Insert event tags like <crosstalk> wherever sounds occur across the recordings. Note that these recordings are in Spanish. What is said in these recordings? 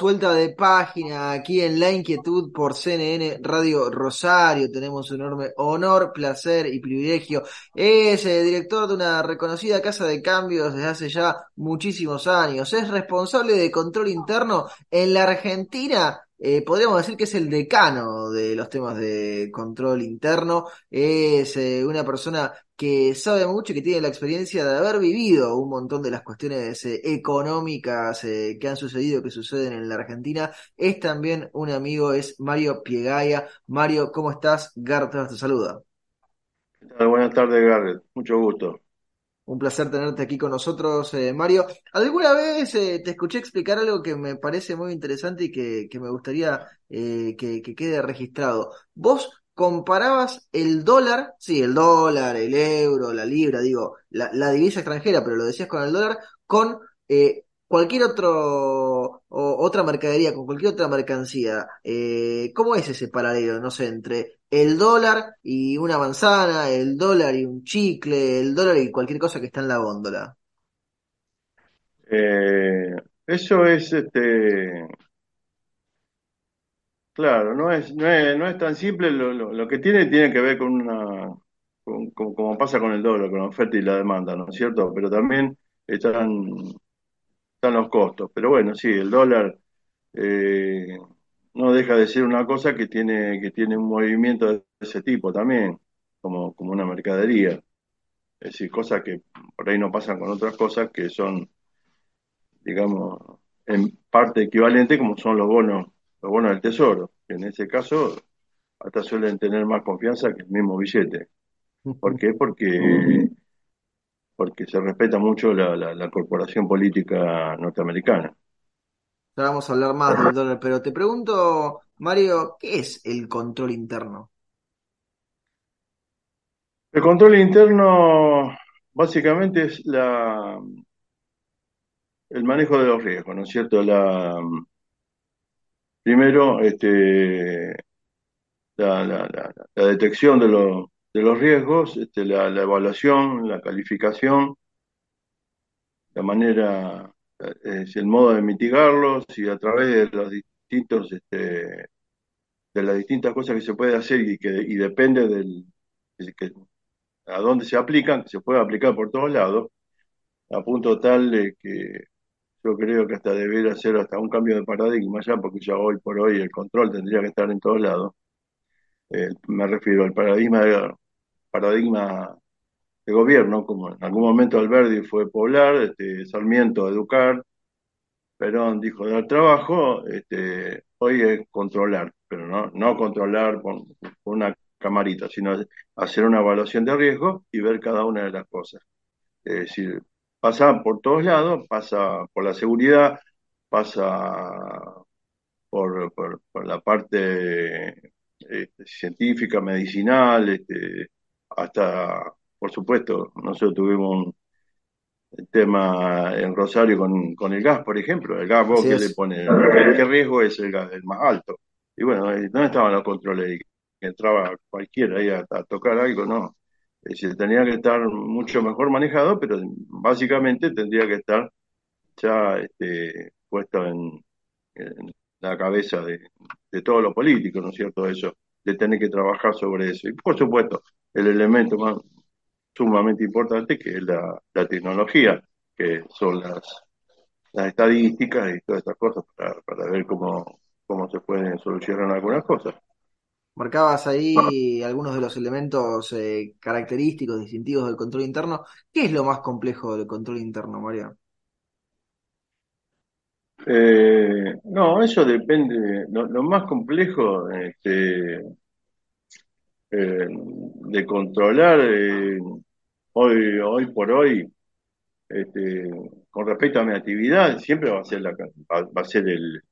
vuelta de página aquí en La Inquietud por CNN Radio Rosario. Tenemos un enorme honor, placer y privilegio. Es eh, director de una reconocida casa de cambios desde hace ya muchísimos años. Es responsable de control interno en la Argentina eh, podríamos decir que es el decano de los temas de control interno. Es eh, una persona que sabe mucho y que tiene la experiencia de haber vivido un montón de las cuestiones eh, económicas que han sucedido, que suceden en la Argentina. Es también un amigo, es Mario Piegaya. Mario, ¿cómo estás? Garrett te saluda. Buenas tardes, Garrett. Mucho gusto. Un placer tenerte aquí con nosotros, eh, Mario. ¿Alguna vez eh, te escuché explicar algo que me parece muy interesante y que, me gustaría eh, que, quede registrado? Vos comparabas el dólar, sí, el dólar, el euro, la libra, digo, la, la divisa extranjera, pero lo decías con el dólar, con cualquier otro otra mercadería, con cualquier otra mercancía, eh, ¿cómo es ese paralelo, no sé, entre el dólar y una manzana, el dólar y un chicle, el dólar y cualquier cosa que está en la góndola? Eh, eso es, este, claro, no es, no es, no es tan simple, lo, que tiene tiene que ver con una, como pasa con el dólar, con la oferta y la demanda, ¿no es cierto? Pero también están están los costos. Pero bueno, sí, el dólar eh, no deja de ser una cosa que tiene, que tiene un movimiento de ese tipo también, como, como una mercadería. Es decir, cosas que por ahí no pasan con otras cosas que son, digamos, en parte equivalente como son los bonos, los bonos del tesoro, que en ese caso hasta suelen tener más confianza que el mismo billete. ¿Por qué? Porque porque se respeta mucho la, corporación política norteamericana. Ya vamos a hablar más del dólar, pero te pregunto, Mario, ¿qué es el control interno? El control interno básicamente es la el manejo de los riesgos, ¿no es cierto? La primero, este, la, la detección de, los de los riesgos, este, la, evaluación, la calificación, la manera, es el modo de mitigarlos y a través de los distintos, este, de las distintas cosas que se puede hacer y que y depende del, a dónde se aplican, que se puede aplicar por todos lados, a punto tal de que yo creo que hasta debería ser hasta un cambio de paradigma ya, porque ya hoy por hoy el control tendría que estar en todos lados. Eh, me refiero al paradigma de, paradigma de gobierno, como en algún momento Alberdi fue poblar, este, Sarmiento educar, Perón dijo dar trabajo, este, hoy es controlar, pero no, no controlar con, una camarita, sino hacer una evaluación de riesgo y ver cada una de las cosas. Es decir, pasa por todos lados, pasa por la seguridad, pasa por, por, la parte este, científica, medicinal, este, hasta, por supuesto, nosotros tuvimos un tema en Rosario con, con el gas, por ejemplo. El gas, vos que le pone, ¿qué, riesgo es el gas? El más alto. Y bueno, ¿dónde estaban los controles? Entraba cualquiera ahí a, tocar algo, no. Es decir, tenía que estar mucho mejor manejado, pero básicamente tendría que estar ya este, puesto en, la cabeza de, de todos los políticos, ¿no es cierto? Eso, de tener que trabajar sobre eso. Y por supuesto, el elemento más sumamente importante que es la, tecnología, que son las, las estadísticas y todas estas cosas para, ver cómo, cómo se pueden solucionar algunas cosas. Marcabas ahí algunos de los elementos eh, característicos, distintivos del control interno. ¿Qué es lo más complejo del control interno, María? Eh, no, eso depende. Lo, más complejo, este, eh, de controlar eh, hoy, hoy por hoy, este, con respecto a mi actividad, siempre va a ser la, va, a ser el,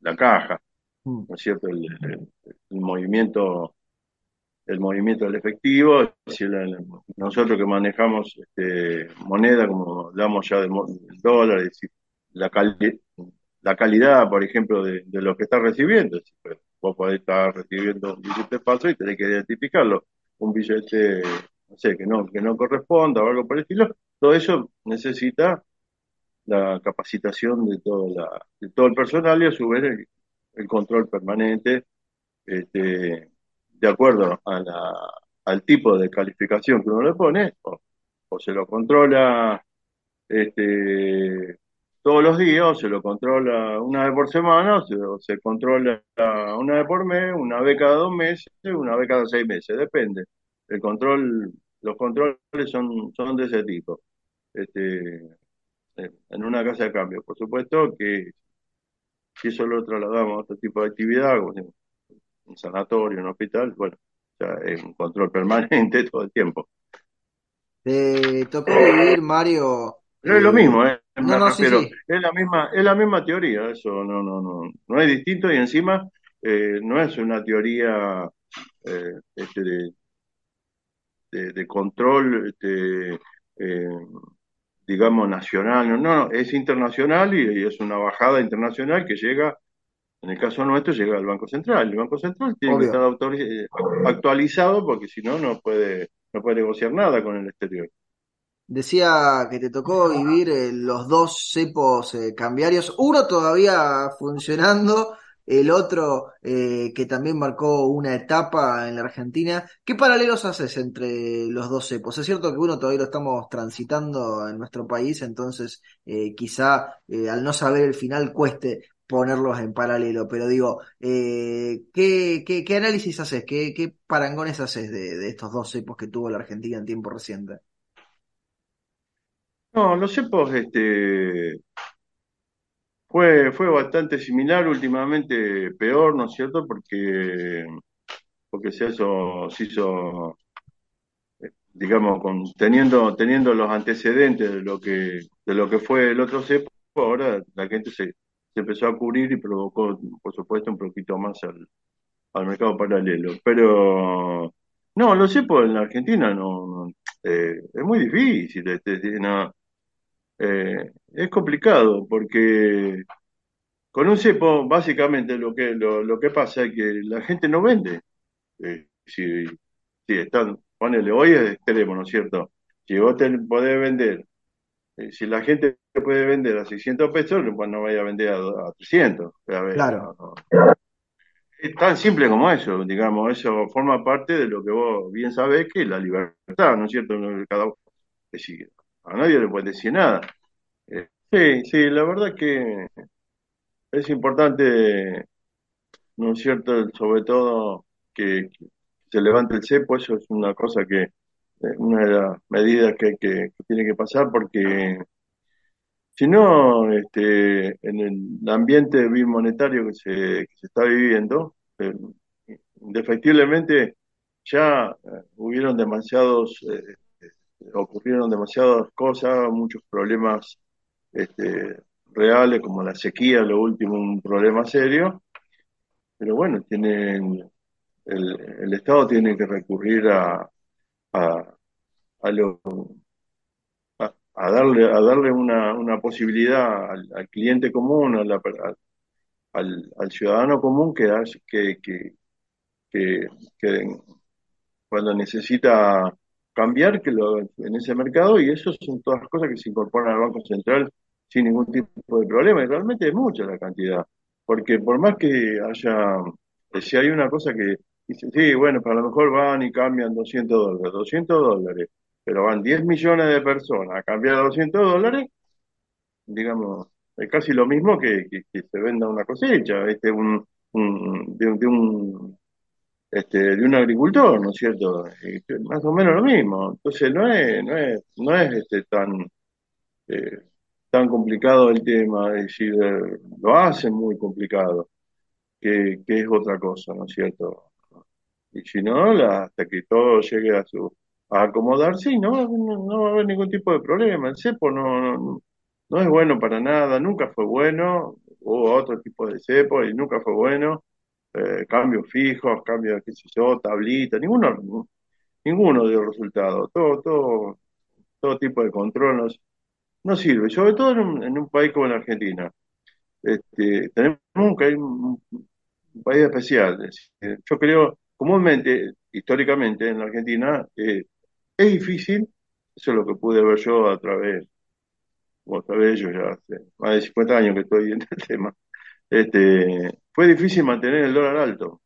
la caja, mm. ¿no es cierto? El, movimiento el movimiento del efectivo, nosotros que manejamos este, moneda, como hablamos ya del dólar, la, la calidad, por ejemplo, de, lo que está recibiendo. Pues, vos podés estar recibiendo un billete falso y tenés que identificarlo. Un billete, no sé, que no, que no corresponda o algo por el estilo. Todo eso necesita la capacitación de, toda de todo el personal y a su vez el, control permanente este, de acuerdo la, al tipo de calificación que uno le pone, o, se lo controla este, todos los días, o se lo controla una vez por semana, o se, controla una vez por mes, una vez cada dos meses, una vez cada seis meses, depende. El control, los controles son, son de ese tipo. Este, en una casa de cambio, por supuesto que si eso lo trasladamos a otro tipo de actividad, un sanatorio, un hospital, bueno, ya es un control permanente <laughs> todo el tiempo. ¿Te tocó vivir, Mario? es lo mismo, ¿eh? No, pero es la misma, es la misma teoría, eso no, no, no, no es distinto y encima eh, no es una teoría eh, este de, de, control, este, eh, digamos, nacional, no, no, es internacional y, es una bajada internacional que llega en el caso nuestro llega al Banco Central. El Banco Central tiene que estar actualizado porque si no, no puede, no puede negociar nada con el exterior. Decía que te tocó vivir eh, los dos cepos eh, cambiarios, uno todavía funcionando, el otro que también marcó una etapa en la Argentina. ¿Qué paralelos haces entre los dos cepos? Es cierto que uno todavía lo estamos transitando en nuestro país, entonces quizá al no saber el final cueste ponerlos en paralelo, pero digo, eh, ¿qué, qué, análisis haces? ¿Qué, qué parangones haces de, estos dos cepos que tuvo la Argentina en tiempo reciente? No, los cepos, este, fue, fue bastante similar, últimamente peor, ¿no es cierto? Porque, porque se hizo, se hizo digamos, con, teniendo, teniendo los antecedentes de lo que, de lo que fue el otro cepo, ahora la gente se, se empezó a cubrir y provocó, por supuesto, un poquito más al, al mercado paralelo. Pero no, lo sé, pues en la Argentina no, eh, es muy difícil, este, no, eh, es complicado porque con un cepo básicamente lo que lo, lo que pasa es que la gente no vende. Eh, si, si están, ponele, hoy es extremo, ¿no es cierto? Si vos te podés vender eh, si la gente puede vender a 600 pesos, pues no vaya a vender a, 300. claro. Es tan simple como eso, digamos, eso forma parte de lo que vos bien sabés que es la libertad, ¿no es cierto? Cada a nadie le puede decir nada. Eh, sí, sí, la verdad que es importante, ¿no es cierto? Sobre todo que, se levante el cepo, eso es una cosa que una de las medidas que, que, tiene que pasar porque si no, este, en el ambiente bimonetario que se, que se está viviendo, eh, indefectiblemente ya eh, hubieron demasiados, eh, ocurrieron demasiadas cosas, muchos problemas este, reales como la sequía, lo último, un problema serio, pero bueno, tienen, el, Estado tiene que recurrir a, a, a, darle, a darle una, posibilidad al, cliente común, al, al, ciudadano común que, que, que, que cuando necesita cambiar que lo, en ese mercado y eso son todas cosas que se incorporan al Banco Central sin ningún tipo de problema y realmente es mucha la cantidad porque por más que haya si hay una cosa que Dice, sí, bueno, para lo mejor van y cambian 200 dólares, 200 dólares, pero van 10 millones de personas a cambiar 200 dólares, digamos, es casi lo mismo que, que, se venda una cosecha, este, un, un, de, un este, de un agricultor, ¿no es cierto? más o menos lo mismo. Entonces no es, no es, no es este, tan, eh, tan complicado el tema, decir, eh, lo hacen muy complicado, que, es otra cosa, ¿no es cierto? Y si no, hasta que todo llegue a su a acomodarse no, no, va a haber ningún tipo de problema. El cepo no, no, es bueno para nada, nunca fue bueno, hubo otro tipo de cepo y nunca fue bueno, eh, cambios fijos, cambios, qué sé yo, tablita, ninguno, ninguno dio resultado. Todo, todo, todo tipo de control no, sirve, sobre todo en un, en un país como la Argentina. Este, tenemos un, un país especial. Yo creo, comúnmente, históricamente en la Argentina, eh, es difícil, eso es lo que pude ver yo a través, o a través ellos ya hace más de 50 años que estoy en el tema, este, fue difícil mantener el dólar alto.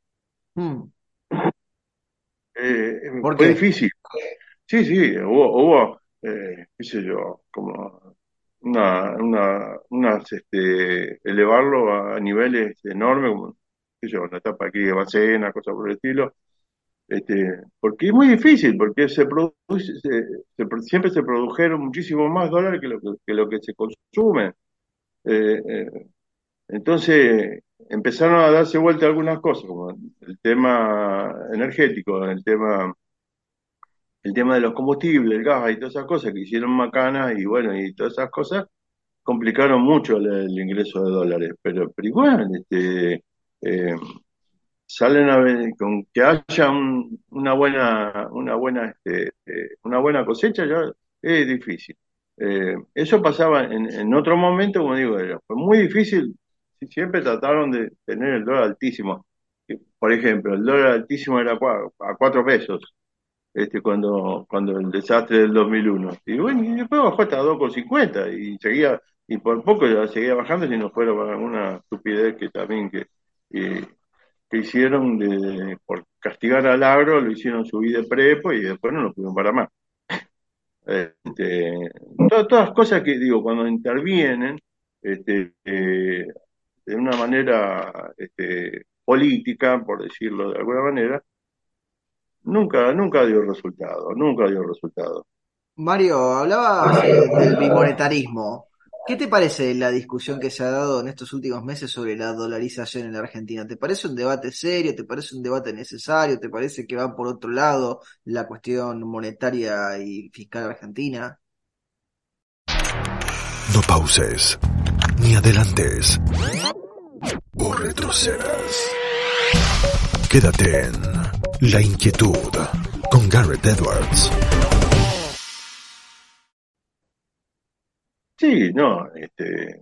Hmm. Eh, fue difícil. Sí, sí, hubo, hubo eh, qué sé yo, como una, una, unas, este, elevarlo a, niveles enormes, como, qué sé yo, una etapa aquí de Bacena, cosas por el estilo, este, porque es muy difícil, porque se produce, siempre se produjeron muchísimo más dólares que lo que, lo que se consume. Eh, eh, entonces empezaron a darse vuelta algunas cosas, como el tema energético, el tema, el tema de los combustibles, el gas y todas esas cosas que hicieron macanas y bueno, y todas esas cosas complicaron mucho el, ingreso de dólares. Pero, pero igual, este, eh, salen a ver, con que haya una buena, una buena, este, eh, una buena cosecha ya es difícil. Eh, eso pasaba en, en, otro momento, como digo, era, fue muy difícil, siempre trataron de tener el dólar altísimo. Por ejemplo, el dólar altísimo era a cuatro pesos, este, cuando, cuando el desastre del 2001. Y bueno, y después bajó hasta 2,50 y seguía, y por poco seguía bajando si no fuera una estupidez que también que, que hicieron de, por castigar al agro, lo hicieron subir de prepo y después no lo pudieron para más. Este, todas, las cosas que digo, cuando intervienen este, eh, de una manera este, política, por decirlo de alguna manera, nunca, nunca dio resultado, nunca dio resultado. Mario, hablaba del bimonetarismo. ¿Qué te parece la discusión que se ha dado en estos últimos meses sobre la dolarización en la Argentina? ¿Te parece un debate serio? ¿Te parece un debate necesario? ¿Te parece que va por otro lado la cuestión monetaria y fiscal argentina? No pauses, ni adelantes, o retrocedas. Quédate en La Inquietud con Garrett Edwards. Sí, no, este,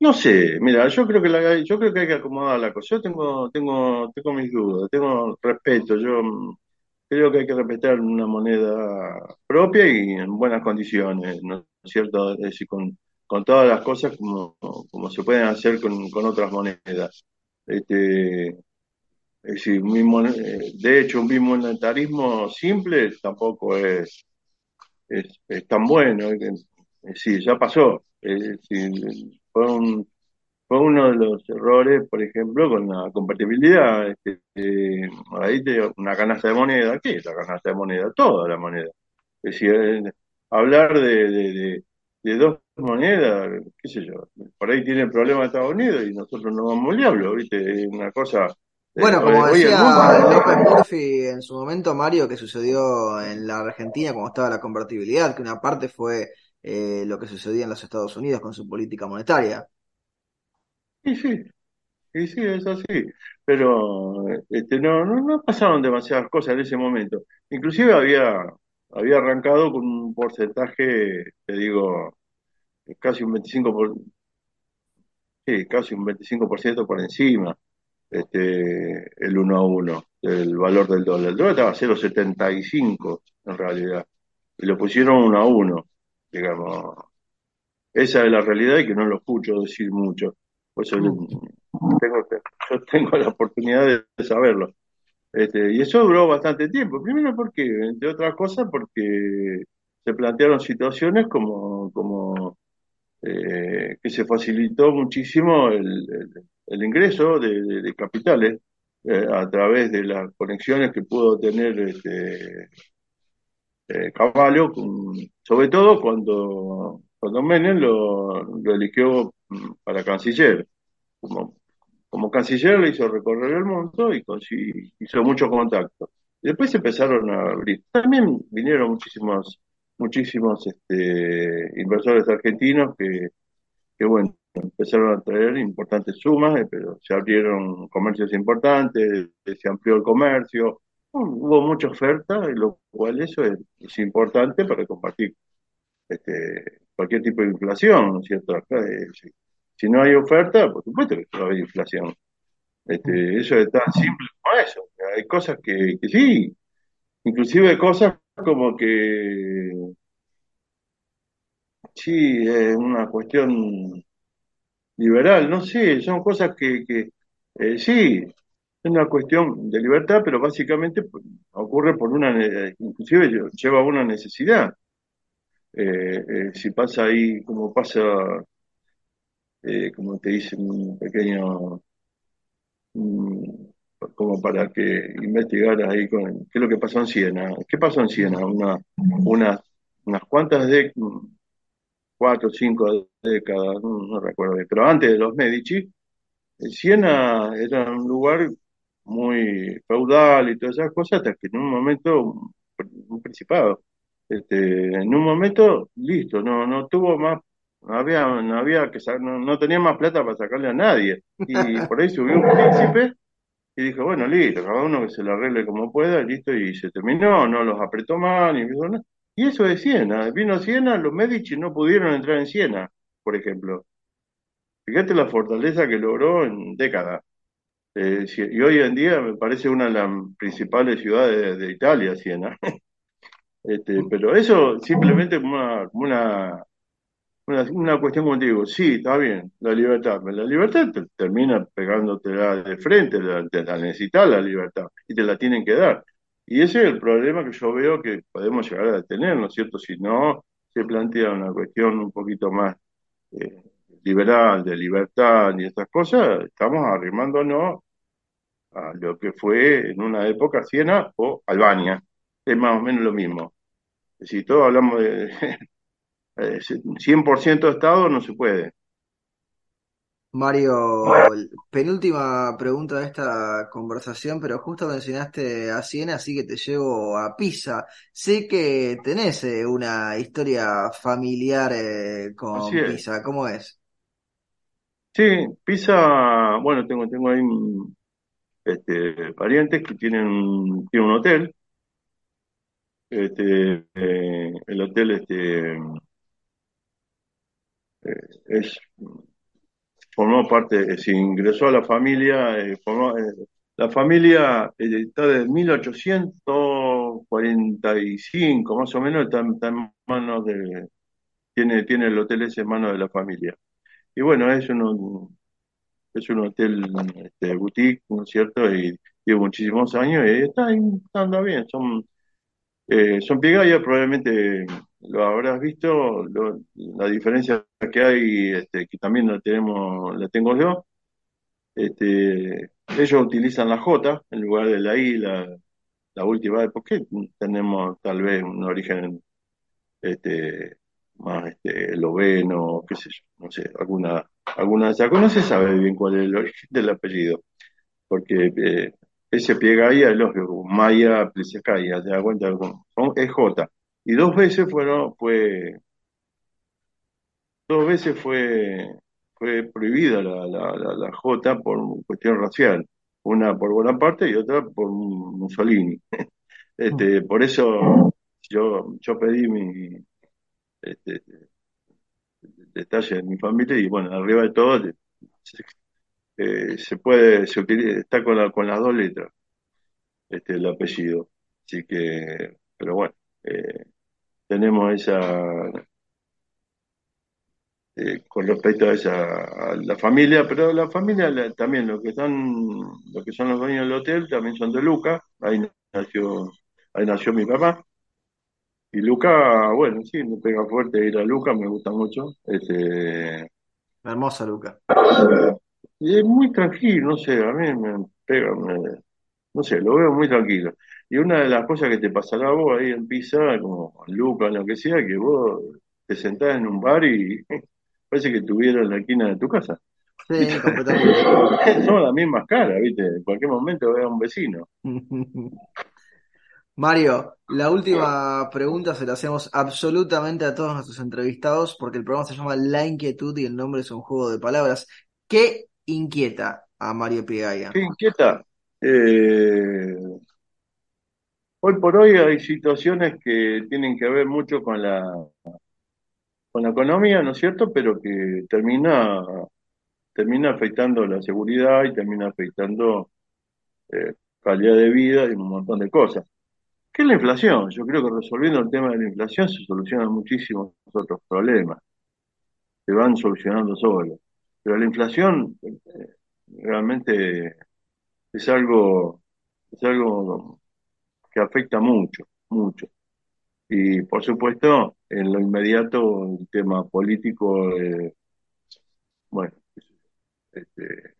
no sé, mira, yo creo que la, yo creo que hay que acomodar la cosa. Yo tengo, tengo, tengo mis dudas, tengo respeto. Yo creo que hay que respetar una moneda propia y en buenas condiciones, ¿no es cierto? Es decir, con, con todas las cosas como, como se pueden hacer con, con otras monedas. Este, es decir, eh, de hecho, un bimonetarismo simple tampoco es, es, es tan bueno. Eh, sí, ya pasó. Eh, fue, fue uno de los errores, por ejemplo, con la compatibilidad. Este, eh, ahí te, una canasta de moneda, ¿qué es la canasta de moneda? Toda la moneda. Es decir, hablar de, de, dos monedas, qué sé yo, por ahí tiene problemas Estados Unidos y nosotros no vamos al diablo, ¿viste? Una cosa... Bueno, como decía López Murphy en su momento, Mario, que sucedió en la Argentina cuando estaba la convertibilidad, que una parte fue eh, lo que sucedía en los Estados Unidos con su política monetaria. Sí, sí, sí, sí, es así. Pero este, no, no, pasaron demasiadas cosas en ese momento. Inclusive había, había arrancado con un porcentaje, te digo, casi un 25%, por, sí, casi un 25% por encima, este, el 1 a 1, el valor del dólar. El dólar estaba a 0,75 en realidad, y lo pusieron 1 a 1 digamos. Esa es la realidad y que no lo escucho decir mucho. Por eso tengo, yo tengo la oportunidad de saberlo. Este, y eso duró bastante tiempo. Primero porque, entre otras cosas, porque se plantearon situaciones como, eh, que se facilitó muchísimo el, el, ingreso de, capitales eh, a través de las conexiones que pudo tener este, eh, Caballo, sobre todo cuando, cuando Menem lo, lo eligió mm, para canciller. Como, como canciller le hizo recorrer el mundo y hizo mucho contacto. Después empezaron a abrir. También vinieron muchísimos, muchísimos este, inversores argentinos que, bueno, empezaron a traer importantes sumas, eh, pero se abrieron comercios importantes, se amplió el comercio, hubo mucha oferta, lo cual eso es, importante para combatir este, cualquier tipo de inflación, ¿no es cierto? Acá, eh, si, no hay oferta, por supuesto que va a haber inflación. Este, eso es tan simple como eso. Hay cosas que, que sí, inclusive cosas como que sí, es una cuestión liberal, no sé, son cosas que, que eh, sí, es una cuestión de libertad, pero básicamente ocurre por una, inclusive lleva a una necesidad. Eh, eh, si pasa ahí, como pasa, como te dice, un pequeño, como para que investigaras ahí con qué es lo que pasó en Siena. ¿Qué pasó en Siena? Una, unas, unas cuantas de cuatro o cinco décadas, no, recuerdo bien, pero antes de los Medici, Siena era un lugar muy feudal y todas esas cosas, hasta que en un momento, un principado, este, en un momento, listo, no, no tuvo más, no había, no había que no, no tenía más plata para sacarle a nadie. Y por ahí subió un príncipe y dijo, bueno, listo, cada uno que se lo arregle como pueda, listo, y se terminó, no los apretó mal, nada. Y eso es Siena. Vino Siena, los Medici no pudieron entrar en Siena, por ejemplo. Fíjate la fortaleza que logró en décadas. Eh, y hoy en día me parece una de las principales ciudades de, Italia, Siena. <laughs> este, pero eso simplemente como una, una, una, cuestión contigo. Sí, está bien, la libertad. la libertad te termina pegándote de frente, te la necesitas la libertad y te la tienen que dar. Y ese es el problema que yo veo que podemos llegar a tener, ¿no es cierto? Si no se plantea una cuestión un poquito más eh, liberal, de libertad y estas cosas, estamos arrimándonos a lo que fue en una época Siena o Albania. Es más o menos lo mismo. Si todos hablamos de <laughs> 100% Estado, no se puede. Mario, penúltima pregunta de esta conversación, pero justo mencionaste a Siena, así que te llevo a Pisa. Sé que tenés eh, una historia familiar eh, con Pisa, ¿cómo es? Sí, Pisa, bueno, tengo, tengo ahí este, parientes que tienen, un hotel. Este, eh, el hotel este, es formó parte, se ingresó a la familia, eh, eh, la familia eh, está desde 1845, más o menos, está, en manos de, tiene, tiene el hotel ese en manos de la familia. Y bueno, es un, es un hotel este, boutique, ¿no es cierto? Y lleva muchísimos años y está, andando bien, son, son pigayas, probablemente lo habrás visto, la diferencia que hay, este, que también la tenemos, la tengo yo. Este, ellos utilizan la J en lugar de la I, la, última. ¿Por qué tenemos tal vez un origen este, más este, qué sé yo, no sé, alguna, alguna de No se sabe bien cuál es el origen del apellido, porque eh, ese ahí es lógico, Maya Plesiskaya, te das cuenta, es J y dos veces fueron, fue, dos veces fue, fue prohibida la, la, la, J por cuestión racial, una por Bonaparte y otra por Mussolini. <laughs> Este, por eso yo, yo pedí mi este, detalle de mi familia y bueno, arriba de todo se, eh, se puede, se utiliza, está con, la, con las dos letras, este, el apellido. Así que, pero bueno, eh, tenemos esa, eh, con respecto a esa, a la familia, pero la familia también, lo que son, lo que son los dueños del hotel, también son de Luca, ahí nació, ahí nació mi papá. Y Luca, bueno, sí, me pega fuerte ir a Luca, me gusta mucho. Este, Hermosa Luca. Y es muy tranquilo, no sé, a mí me pega, no sé, lo veo muy tranquilo. Y una de las cosas que te pasará a vos ahí en Pisa, como en Luca, lo que sea, que vos te sentás en un bar y <laughs> parece que estuvieras en la esquina de tu casa. Sí, <laughs> completamente. Son las mismas caras, ¿viste? En cualquier momento veo a un vecino. <laughs> Mario, la última pregunta se la hacemos absolutamente a todos nuestros entrevistados porque el programa se llama La Inquietud y el nombre es un juego de palabras. ¿Qué inquieta a Mario Pigaya? ¿Qué inquieta? Eh, hoy por hoy hay situaciones que tienen que ver mucho con la, con la economía, ¿no es cierto? Pero que termina, termina afectando la seguridad y termina afectando eh, calidad de vida y un montón de cosas. ¿Qué es la inflación? Yo creo que resolviendo el tema de la inflación se solucionan muchísimos otros problemas. Se van solucionando solos. Pero la inflación eh, realmente es algo, es algo que afecta mucho, mucho. Y por supuesto, en lo inmediato, el tema político, eh, bueno, este,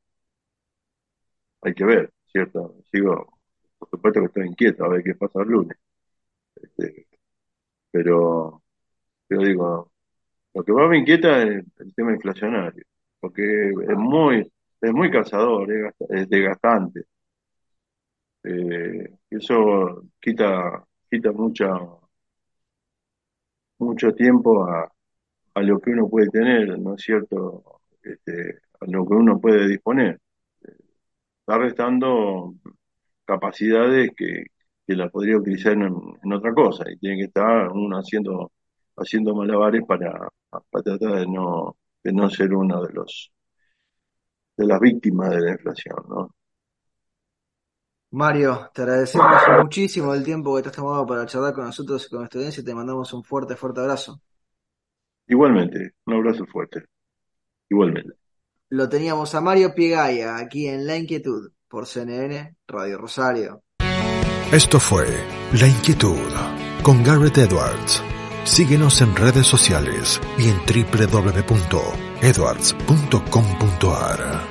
hay que ver, ¿cierto? Sigo por supuesto que estoy inquieto a ver qué pasa el lunes. Este, pero, yo digo, lo que más me inquieta es el tema inflacionario, porque es muy, es muy cansador, es, desgastante. Eh, eso quita, quita mucho tiempo a, a lo que uno puede tener, ¿no es cierto? Este, a lo que uno puede disponer. Está restando capacidades que, que la podría utilizar en, otra cosa y tiene que estar uno haciendo haciendo malabares para, para tratar de no de no ser uno de los de las víctimas de la inflación, ¿no? Mario, te agradecemos muchísimo el tiempo que te has tomado para charlar con nosotros y con nuestra audiencia y te mandamos un fuerte, fuerte abrazo. Igualmente, un abrazo fuerte. Igualmente. Lo teníamos a Mario Pigaya aquí en La Inquietud por CNN Radio Rosario. Esto fue La Inquietud con Garrett Edwards. Síguenos en redes sociales y en www.edwards.com.ar.